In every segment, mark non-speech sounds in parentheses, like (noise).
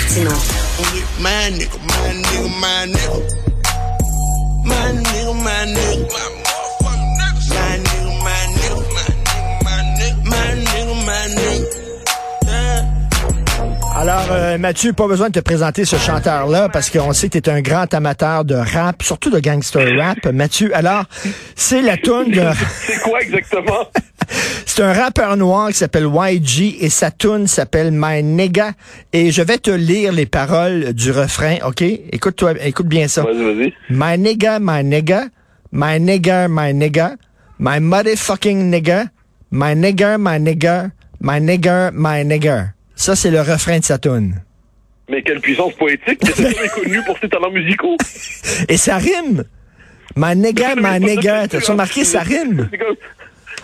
Martineau. My nigga, my nigga, my nigga. My nigga, my nigga. Alors, euh, Mathieu, pas besoin de te présenter ce chanteur-là parce qu'on sait que tu es un grand amateur de rap, surtout de gangster rap. Mathieu, alors, c'est la tune de... (laughs) C'est quoi exactement? (laughs) C'est un rappeur noir qui s'appelle YG et sa tune s'appelle My Nigga. Et je vais te lire les paroles du refrain, OK? Écoute-toi, écoute bien ça. Vas-y, vas-y. My nigga, my nigga, my nigga, my nigga, my motherfucking nigga, my nigga, my nigga, my nigga, my nigga. Ça, c'est le refrain de sa tune. Mais quelle puissance poétique! C'est très connu pour ses talents musicaux. Et ça rime. My nigga, my nigga. T'as remarqué, ça rime?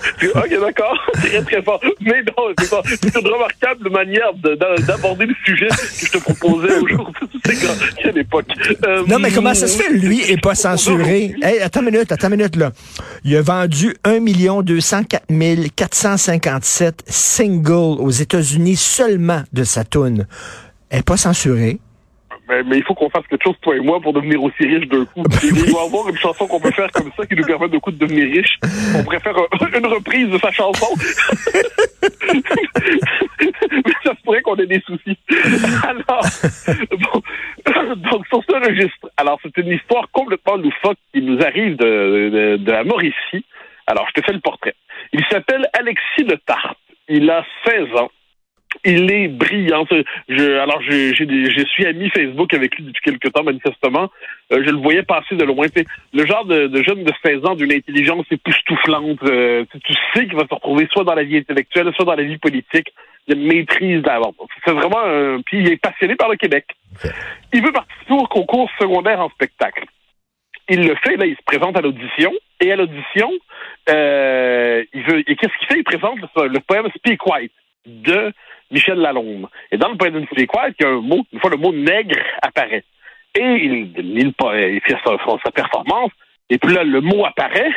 (laughs) Ok, d'accord. (laughs) Très, très fort. Mais non, c'est pas. C'est une remarquable manière de- d'a- d'aborder le sujet que je te proposais aujourd'hui. C'est (laughs) quelle époque. Euh, Non, mais comment ça se fait, lui, est pas censuré? Hey, attends une minute, attends une minute, là. Il a vendu 1 204 457 singles aux États-Unis seulement de sa tune. Elle est pas censurée. Mais, mais il faut qu'on fasse quelque chose, toi et moi, pour devenir aussi riches d'un coup. Il doit y avoir une chanson qu'on peut faire comme ça qui nous permet de coup de devenir riches. On pourrait faire un- une reprise de sa chanson. (laughs) mais ça se pourrait qu'on ait des soucis. Alors, bon, donc sur ce registre, alors c'est une histoire complètement loufoque qui nous arrive de, de, de la Mauricie. Alors, je te fais le portrait. Il s'appelle Alexis Le Tarte. Il a 16 ans. Il est brillant. Je, alors, je, je suis ami Facebook avec lui depuis quelque temps, manifestement. Euh, je le voyais passer de loin. Le genre de, de jeune de 16 ans d'une intelligence époustouflante. Euh, tu sais qu'il va se retrouver soit dans la vie intellectuelle, soit dans la vie politique. Il a une maîtrise d'avant. C'est vraiment un... Puis il est passionné par le Québec. Il veut participer au concours secondaire en spectacle. Il le fait, là, il se présente à l'audition. Et à l'audition, euh, il veut. Et qu'est-ce qu'il fait? Il présente le, le poème Speak White de Michel Lalonde. Et dans le poème de Speak White, il y a un mot, une fois le mot nègre apparaît. Et il, il, il fait sa, performance, et puis là, le mot apparaît,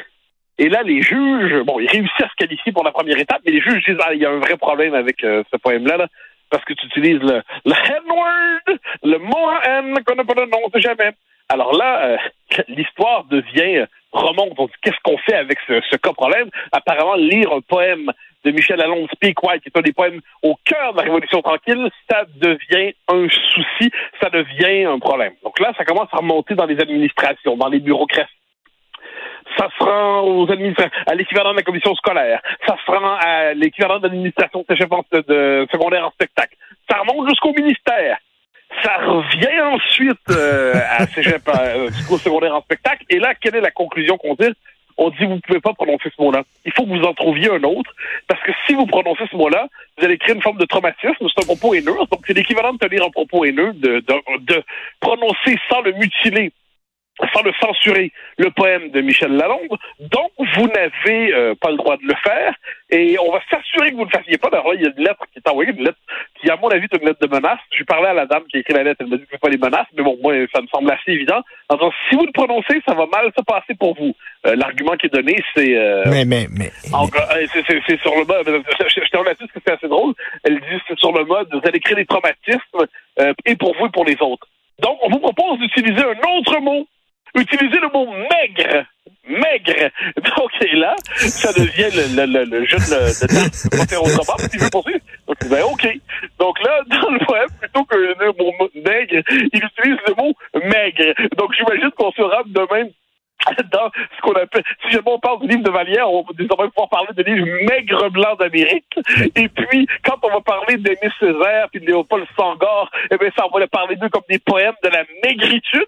et là, les juges, bon, ils réussissent à se qualifier pour la première étape, mais les juges disent, ah, il y a un vrai problème avec euh, ce poème-là, là, parce que tu utilises le, le N-word, le mot N qu'on n'a pas de nom, jamais. Alors là, euh, (laughs) l'histoire devient, remonte, on qu'est-ce qu'on fait avec ce, ce cas problème? Apparemment, lire un poème de Michel Lalonde, Speak White, qui est un des poèmes au cœur de la Révolution tranquille, ça devient un souci, ça devient un problème. Donc là, ça commence à remonter dans les administrations, dans les bureaucraties. Ça se rend aux administrations, à l'équivalent de la commission scolaire. Ça se rend à l'équivalent de l'administration de secondaire en spectacle. Ça remonte jusqu'au ministère. Ça revient ensuite euh, à (laughs) cégep, euh, secondaire en spectacle. Et là, quelle est la conclusion qu'on dit? On dit vous pouvez pas prononcer ce mot-là. Il faut que vous en trouviez un autre, parce que si vous prononcez ce mot-là, vous allez créer une forme de traumatisme. C'est un propos haineux. Donc c'est l'équivalent de tenir un propos haineux, de, de, de prononcer sans le mutiler sans le censurer, le poème de Michel Lalonde. Donc, vous n'avez euh, pas le droit de le faire. Et on va s'assurer que vous ne le fassiez pas. D'ailleurs, il y a une lettre qui est envoyée, une lettre qui, à mon avis, est une lettre de menace. Je parlais à la dame qui a écrit la lettre, elle m'a dit que pas les menaces, mais bon, moi, ça me semble assez évident. En disant, si vous le prononcez, ça va mal se passer pour vous. Euh, L'argument qui est donné, c'est... Euh, Mais, mais, mais. euh, c'est- sur le mode. Je te remercie parce que c'est assez drôle. Elle dit c'est sur le mode. Vous allez créer des traumatismes euh, et pour vous et pour les autres. Donc, on vous propose d'utiliser un autre mot. Utilisez le mot maigre. Maigre. Donc, et là, ça devient le, le, le, le jeune de de pas faire autrement, parce qu'il veut poursuivre. Donc, ben, OK. Donc là, dans le poème, plutôt que le mot maigre, il utilise le mot maigre. Donc, j'imagine qu'on sera de même (laughs) dans ce qu'on appelle, si jamais on parle du livre de Vallière, on va désormais pouvoir parler de livre Maigre blanc d'Amérique. Et puis, quand on va parler d'Aimé Césaire puis de Léopold Sangor, eh bien, ça, on va parler d'eux comme des poèmes de la maigritude.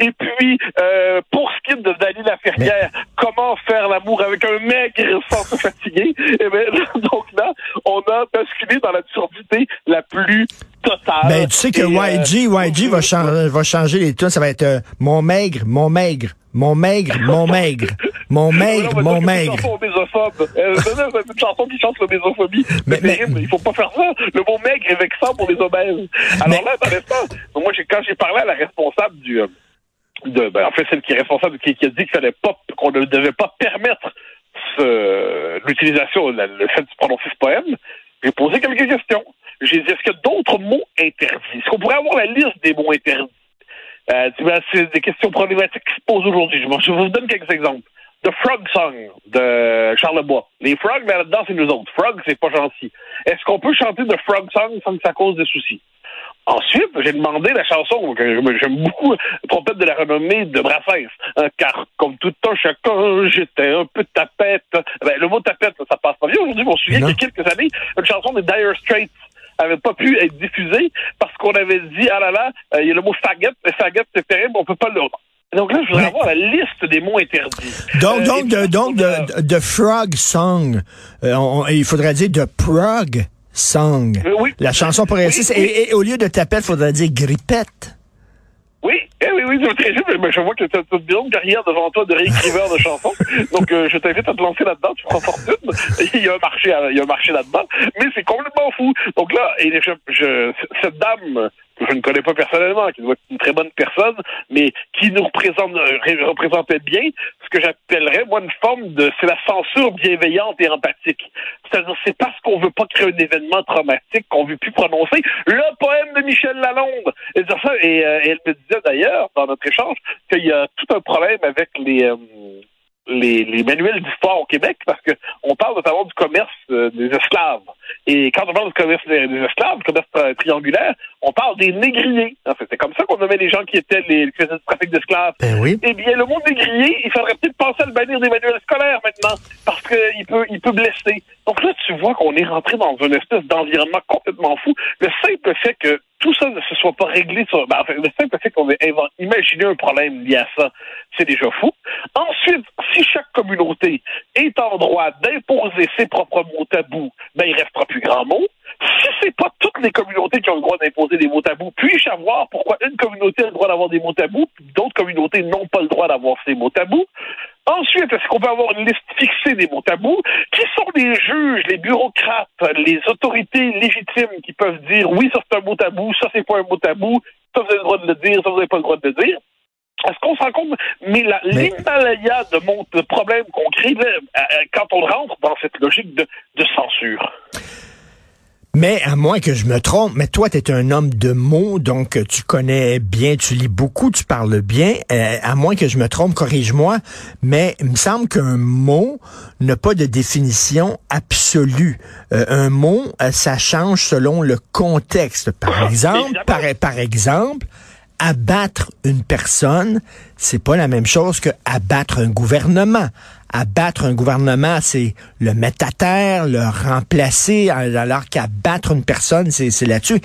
Et puis, euh, pour ce qui est de Dany Laferrière, comment faire l'amour avec un maigre sans se fatiguer, eh bien, (laughs) donc là, on a basculé dans l'absurdité la plus totale. Ben, tu sais que euh, YG, YG va, chan- va changer les tunes. Ça va être euh, mon maigre, mon maigre, mon maigre, mon maigre, mon maigre, mon mais maigre. Euh, non, non, c'est une chanson qui chante l'obésophobie. Mais- C'est mais- terrible. Il faut pas faire ça. Le mot maigre est vexant pour les obèses. Alors Mais- là, dans l'espace, moi, quand j'ai parlé à la responsable du, euh, de, ben, en fait, celle qui est responsable, qui, qui a dit qu'on ne devait pas permettre l'utilisation, la- le fait de prononcer ce poème, j'ai posé quelques questions. j'ai dit, est-ce qu'il y a d'autres mots interdits? Est-ce qu'on pourrait avoir la liste des mots interdits? Euh, ben, c'est des questions problématiques qui se posent aujourd'hui. Je, vous donne quelques exemples. The Frog Song de Charlebois. Les frogs, mais là-dedans, c'est nous autres. Frog, c'est pas gentil. Est-ce qu'on peut chanter The Frog Song sans que ça cause des soucis? Ensuite, j'ai demandé la chanson que j'aime beaucoup, trompette de la renommée de Brassens. car comme tout un chacun, j'étais un peu tapette. Ben, le mot tapette, ça passe pas bien. Aujourd'hui, je me souviens qu'il y a quelques années, une chanson des Dire Straits avait pas pu être diffusée parce qu'on avait dit, ah là là, euh, il y a le mot faggot, mais faggot, c'est terrible, on peut pas le... Donc là, je voudrais avoir la liste des mots interdits. Donc, euh, donc, de, donc de, de, Frog Song, euh, il faudrait dire de Prog Song. Euh, oui. La chanson pour réussir. et, au lieu de tapette, il faudrait dire grippette. Oui, eh oui, oui, mais je vois que tu as une longue carrière devant toi de réécriveur de chansons. Donc, je t'invite à te lancer là-dedans, tu prends fortune. Il y a un marché, il y a un marché là-dedans. Mais c'est complètement fou. Donc là, et je, cette dame, que je ne connais pas personnellement, qui doit être une très bonne personne, mais qui nous représente, euh, représentait bien ce que j'appellerais, moi, une forme de, c'est la censure bienveillante et empathique. C'est-à-dire, c'est parce qu'on veut pas créer un événement traumatique qu'on veut plus prononcer le poème de Michel Lalonde. Et, et, euh, elle me disait d'ailleurs, dans notre échange, qu'il y a tout un problème avec les, euh, les, les, manuels d'histoire au Québec parce que on parle notamment du commerce des esclaves. Et quand on parle du commerce des, esclaves, du commerce triangulaire, on parle des négriers. En fait, c'est comme ça qu'on nommait les gens qui étaient les qui faisaient du trafic d'esclaves. Ben oui. Eh bien, le mot négrier, il faudrait peut-être penser à le bannir des manuels scolaires maintenant, parce qu'il peut, il peut blesser. Donc là, tu vois qu'on est rentré dans une espèce d'environnement complètement fou. Le simple fait que tout ça ne se soit pas réglé sur. Ben, enfin, le simple fait qu'on ait imaginé un problème lié à ça, c'est déjà fou. Ensuite, si chaque communauté est en droit d'imposer ses propres mots tabous, ben il restera plus grand mot. Si c'est pas toutes les communautés qui ont le droit d'imposer des mots tabous, puis-je savoir pourquoi une communauté a le droit d'avoir des mots tabous, d'autres communautés n'ont pas le droit d'avoir ces mots tabous? Ensuite, est-ce qu'on peut avoir une liste fixée des mots tabous? Qui sont les juges, les bureaucrates, les autorités légitimes qui peuvent dire oui, ça c'est un mot tabou, ça c'est pas un mot tabou, ça vous avez le droit de le dire, ça vous n'avez pas le droit de le dire? Est-ce qu'on s'en compte? Mais l'Himalaya de, de problèmes qu'on crée euh, euh, quand on rentre dans cette logique de, de censure. Mais à moins que je me trompe, mais toi, tu es un homme de mots, donc tu connais bien, tu lis beaucoup, tu parles bien. Euh, à moins que je me trompe, corrige-moi, mais il me semble qu'un mot n'a pas de définition absolue. Euh, un mot, euh, ça change selon le contexte. Par exemple, par, par exemple, abattre une personne, c'est pas la même chose que abattre un gouvernement abattre un gouvernement, c'est le mettre à terre, le remplacer, alors qu'abattre une personne, c'est là-dessus.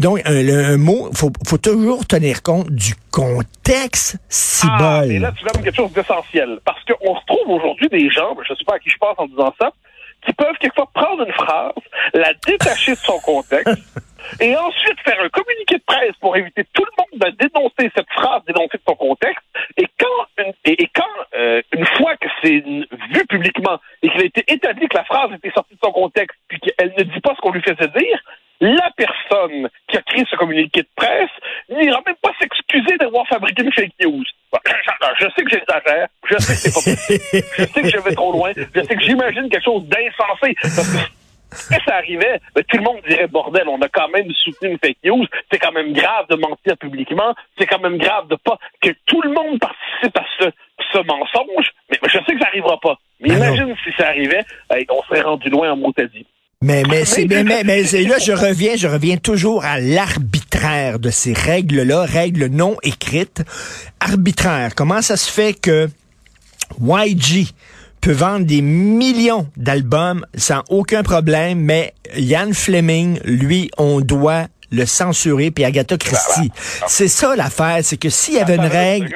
Donc, un, mot, faut, faut toujours tenir compte du contexte Ah, mais là, tu as quelque chose d'essentiel. Parce qu'on se trouve aujourd'hui des gens, je ne sais pas à qui je pense en disant ça, qui peuvent quelquefois prendre une phrase, la détacher de son contexte, (laughs) et ensuite faire un communiqué de presse pour éviter tout le monde de dénoncer cette phrase, dénoncer de son contexte. Et quand, une, et, quand euh, une fois que c'est vu publiquement et qu'il a été établi que la phrase était sortie de son contexte, puis qu'elle ne dit pas ce qu'on lui faisait dire, la personne qui a créé ce communiqué de presse n'ira même pas s'excuser d'avoir fabriqué une fake news. (clears throat) Je sais que j'exagère, je sais que c'est pas possible, je sais que je vais trop loin, je sais que j'imagine quelque chose d'insensé. Si ça arrivait, ben, tout le monde dirait bordel, on a quand même soutenu une fake news. C'est quand même grave de mentir publiquement. C'est quand même grave de pas que tout le monde participe à ce, ce mensonge. Mais je sais que ça arrivera pas. Mais ben imagine si ça arrivait, on serait rendu loin en mot dit. Mais, mais, c'est, mais, mais, mais là, je reviens, je reviens toujours à l'arbitraire de ces règles-là, règles non écrites. Arbitraire. Comment ça se fait que YG, peut vendre des millions d'albums sans aucun problème, mais Yann Fleming, lui, on doit le censurer, puis Agatha Christie. C'est ça l'affaire, c'est que s'il y avait une règle...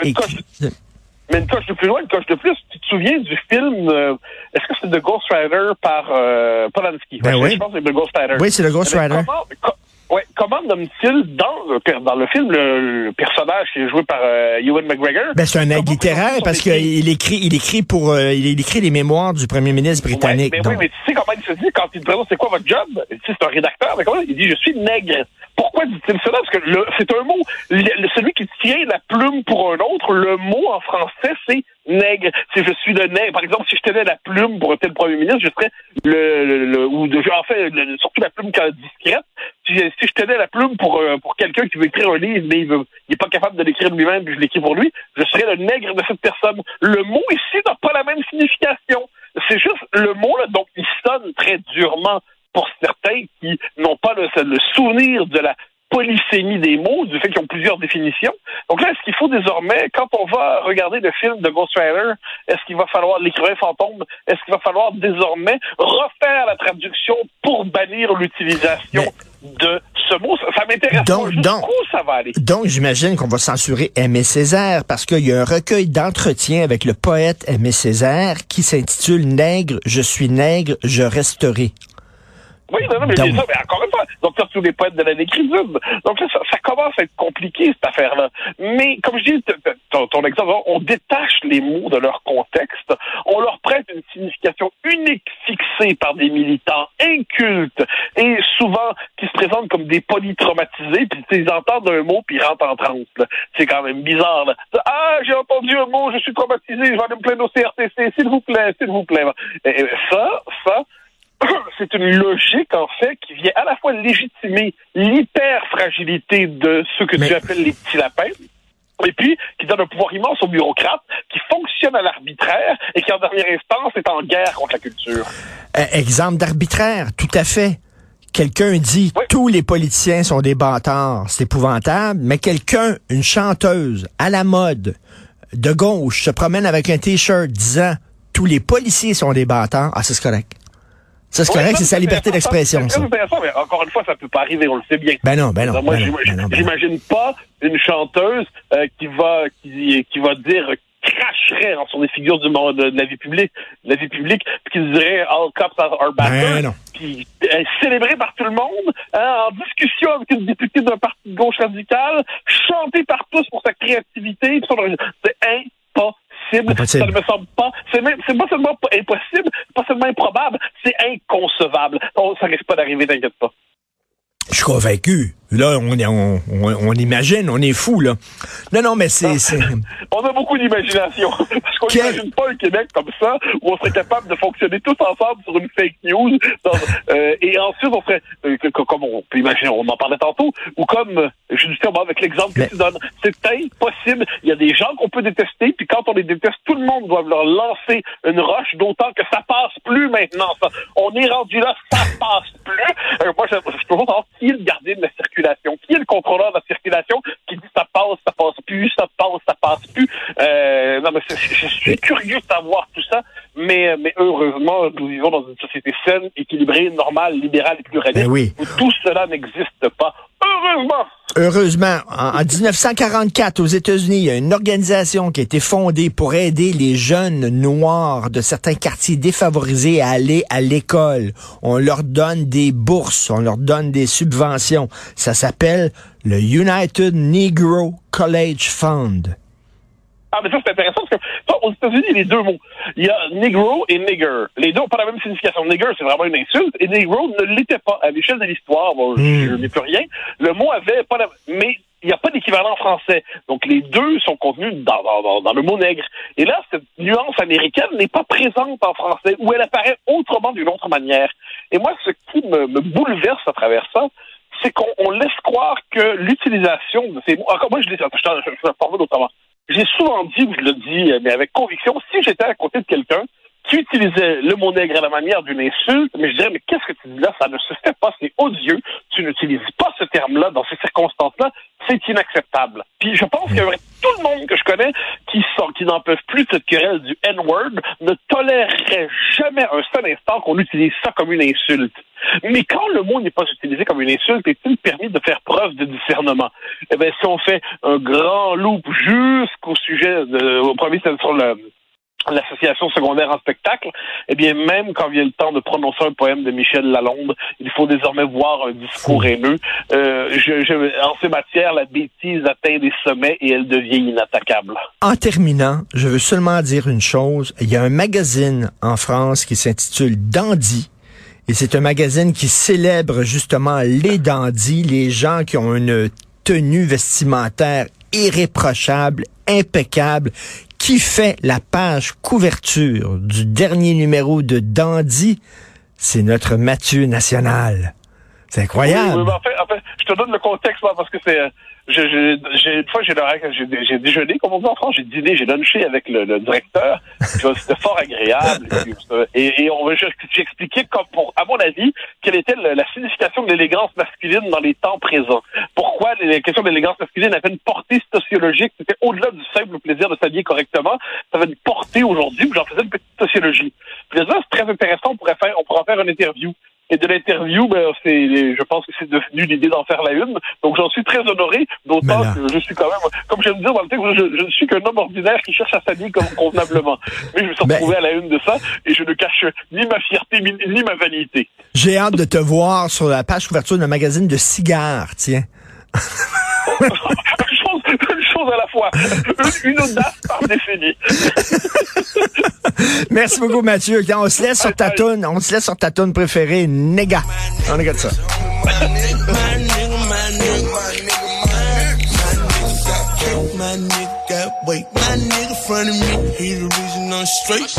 Mais une coche de plus loin, une coche de plus, tu te souviens du film, euh, est-ce que c'est The Ghost Rider par euh, Polanski? Ben oui. Je pense que c'est The Ghost Rider. Oui, c'est The Ghost Rider. Ouais, comment nomme-t-il dans le, dans le film le, personnage qui est joué par euh, Ewan McGregor? Ben, c'est un aide littéraire parce qu'il écrit, il écrit pour, euh, il écrit les mémoires du premier ministre britannique. mais oui, mais tu sais comment il se dit quand il te présente c'est quoi votre job? Tu sais, c'est un rédacteur, mais comment? Il dit je suis nègre. Pourquoi dit-il cela? Parce que c'est un mot, celui qui tient la plume pour un autre, le mot en français, c'est nègre. Si je suis le nègre, par exemple, si je tenais la plume pour un tel premier ministre, je serais le, le, ou en fait, surtout la plume discrète, si, je tenais la plume pour, euh, pour quelqu'un qui veut écrire un livre, mais il veut, est pas capable de l'écrire lui-même, puis je l'écris pour lui, je serais le nègre de cette personne. Le mot ici n'a pas la même signification. C'est juste le mot, là, donc il sonne très durement pour certains qui n'ont pas le, le souvenir de la polysémie des mots, du fait qu'ils ont plusieurs définitions. Donc là, est-ce qu'il faut désormais, quand on va regarder le film de Ghost Rider, est-ce qu'il va falloir l'écrivain fantôme, est-ce qu'il va falloir désormais refaire la traduction pour bannir l'utilisation de ce mot? Ça, m'intéresse donc, donc, ça va aller? Donc, j'imagine qu'on va censurer Aimé Césaire parce qu'il y a un recueil d'entretien avec le poète Aimé Césaire qui s'intitule Nègre, je suis nègre, je resterai. Oui, non, non, mais, donc, mais encore une fois, donc ça, tous les poètes de la décriture. Donc là, ça, ça, commence à être compliqué, cette affaire-là. Mais, comme je dis, ton, ton, exemple, on détache les mots de leur contexte, on leur prête une signification unique fixée par des militants incultes et souvent qui se présentent comme des polytraumatisés, puis ils entendent un mot, puis ils rentrent en transe. C'est quand même bizarre. Là. Ah, j'ai entendu un mot, je suis traumatisé, je vais aller me plaindre au CRTC, s'il vous plaît, s'il vous plaît. Et ça, ça, (coughs) c'est une logique, en fait, qui vient à la fois légitimer l'hyper-fragilité de ce que tu appelles les petits lapins, et puis qui donne un pouvoir immense aux bureaucrates, qui fonctionne à l'arbitraire et qui, en dernière instance, est en guerre contre la culture. Euh, exemple d'arbitraire, tout à fait. Quelqu'un dit tous les politiciens sont des bâtards, c'est épouvantable, mais quelqu'un, une chanteuse à la mode de gauche, se promène avec un t-shirt disant tous les policiers sont des bâtards, ah c'est correct. Ça, c'est correct, c'est sa liberté d'expression. Encore une fois, ça peut pas arriver, on le sait bien. Ben non, ben non. Moi, ben ben j'imagine pas une chanteuse euh, qui va qui, qui va dire cracherait sur des figures du monde, de, la vie publique, de la vie publique, puis qui dirait all cops are bad. Ben puis euh, célébré par tout le monde, hein, en discussion avec une députée d'un parti de gauche radical, chanté par tous pour sa créativité, c'est impossible ça ne me semble pas. C'est pas seulement impossible, pas seulement improbable, c'est inconcevable. ça risque pas d'arriver, t'inquiète pas. Je suis convaincu. Là, on, on, on, imagine, on est fou, là. Non, non, mais c'est... (laughs) on a beaucoup d'imagination. Parce qu'on n'imagine pas un Québec comme ça, où on serait capable de fonctionner tous ensemble sur une fake news. Euh, et ensuite, on serait, euh, comme on peut imaginer, on en parlait tantôt, ou comme, euh, justement, avec l'exemple que tu donnes, c'est impossible. Il y a des gens qu'on peut détester, puis quand on les déteste, tout le monde doit leur lancer une roche, d'autant que ça passe plus maintenant. Ça. On est rendu là, ça passe plus. moi, je, je peux pas qui est le gardien de la circulation, qui est le contrôleur de la circulation, qui dit ça passe, ça passe plus, ça passe, ça passe plus? Euh, non, mais je suis curieux de savoir tout ça, mais, mais heureusement, nous vivons dans une société saine, équilibrée, normale, libérale et pluraliste, ben oui. où tout cela n'existe pas. Heureusement! Heureusement, en, 1944, aux États-Unis, il y a une organisation qui a été fondée pour aider les jeunes noirs de certains quartiers défavorisés à aller à l'école. On leur donne des bourses, on leur donne des subventions. Ça s'appelle le United Negro College Fund. Ah, mais ça, c'est intéressant parce que, aux États-Unis, il y a les deux mots. Il y a Negro et Nigger. Les deux n'ont pas la même signification. Nigger, c'est vraiment une insulte, et Negro ne l'était pas. À l'échelle de l'histoire, bon, je hmm. n'ai plus rien. Le mot avait pas la... Mais il n'y a pas d'équivalent français. Donc, les deux sont contenus dans, dans, dans, le mot nègre. Et là, cette nuance américaine n'est pas présente en français, ou elle apparaît autrement d'une autre manière. Et moi, ce qui me, me bouleverse à travers ça, c'est qu'on laisse croire que l'utilisation de ces mots... Encore, moi, je, je, je, je, je, je d'autrement j'ai souvent dit, je le dis, mais avec conviction, si j'étais à côté de quelqu'un qui utilisait le mot nègre à la manière d'une insulte, mais je dirais, mais qu'est-ce que tu dis là? Ça ne se fait pas, c'est odieux. Tu n'utilises pas ce terme-là dans ces circonstances-là. C'est inacceptable. Puis je pense que tout le monde que je connais qui sont, qui n'en peuvent plus de cette querelle du N-word ne tolérerait jamais un seul instant qu'on utilise ça comme une insulte. Mais quand le mot n'est pas utilisé comme une insulte, est-il permis de faire preuve de discernement? Eh bien, si on fait un grand loop jusqu'au sujet de, au premier, c'est sur le, l'association secondaire en spectacle, eh bien, même quand vient le temps de prononcer un poème de Michel Lalonde, il faut désormais voir un discours haineux. Euh, je, en ces matières, la bêtise atteint des sommets et elle devient inattaquable. En terminant, je veux seulement dire une chose. Il y a un magazine en France qui s'intitule Dandy. Et c'est un magazine qui célèbre justement les dandys, les gens qui ont une tenue vestimentaire irréprochable, impeccable, qui fait la page couverture du dernier numéro de Dandy, c'est notre Mathieu national. C'est incroyable. en, fait, te donne le contexte, parce que c'est, j'ai, j'ai, une fois, j'ai, déjeuné, comme on dit en France, j'ai dîné, j'ai lunché avec le, le directeur. C'était fort agréable. Et, et on, j'ai expliqué, comme pour, à mon avis, quelle était la, signification de l'élégance masculine dans les temps présents. Pourquoi les questions de l'élégance masculine avaient une portée sociologique? C'était au-delà du simple plaisir de s'habiller correctement. Ça avait une portée aujourd'hui, j'en faisais une petite sociologie. Puis là, c'est très intéressant, on pourrait faire, on pourrait faire une interview. Et de l'interview, ben, c'est, je pense que c'est devenu l'idée d'en faire la une. Donc, j'en suis très honoré, d'autant que je suis quand même, comme j'aime dire dans le texte, je, ne suis qu'un homme ordinaire qui cherche à s'habiller comme convenablement. Mais je me suis ben retrouvé à la une de ça et je ne cache ni ma fierté ni ma vanité. J'ai hâte de te voir sur la page couverture d'un magazine de cigares, tiens. (laughs) une, chose, une chose à la fois. Une, une audace par décennie. (laughs) Merci beaucoup, Mathieu. On se laisse sur ta toune. On se laisse sur ta toune préférée, Nega. On regarde ça. My nigga got weight. My nigga front of me, he the reason I'm straight.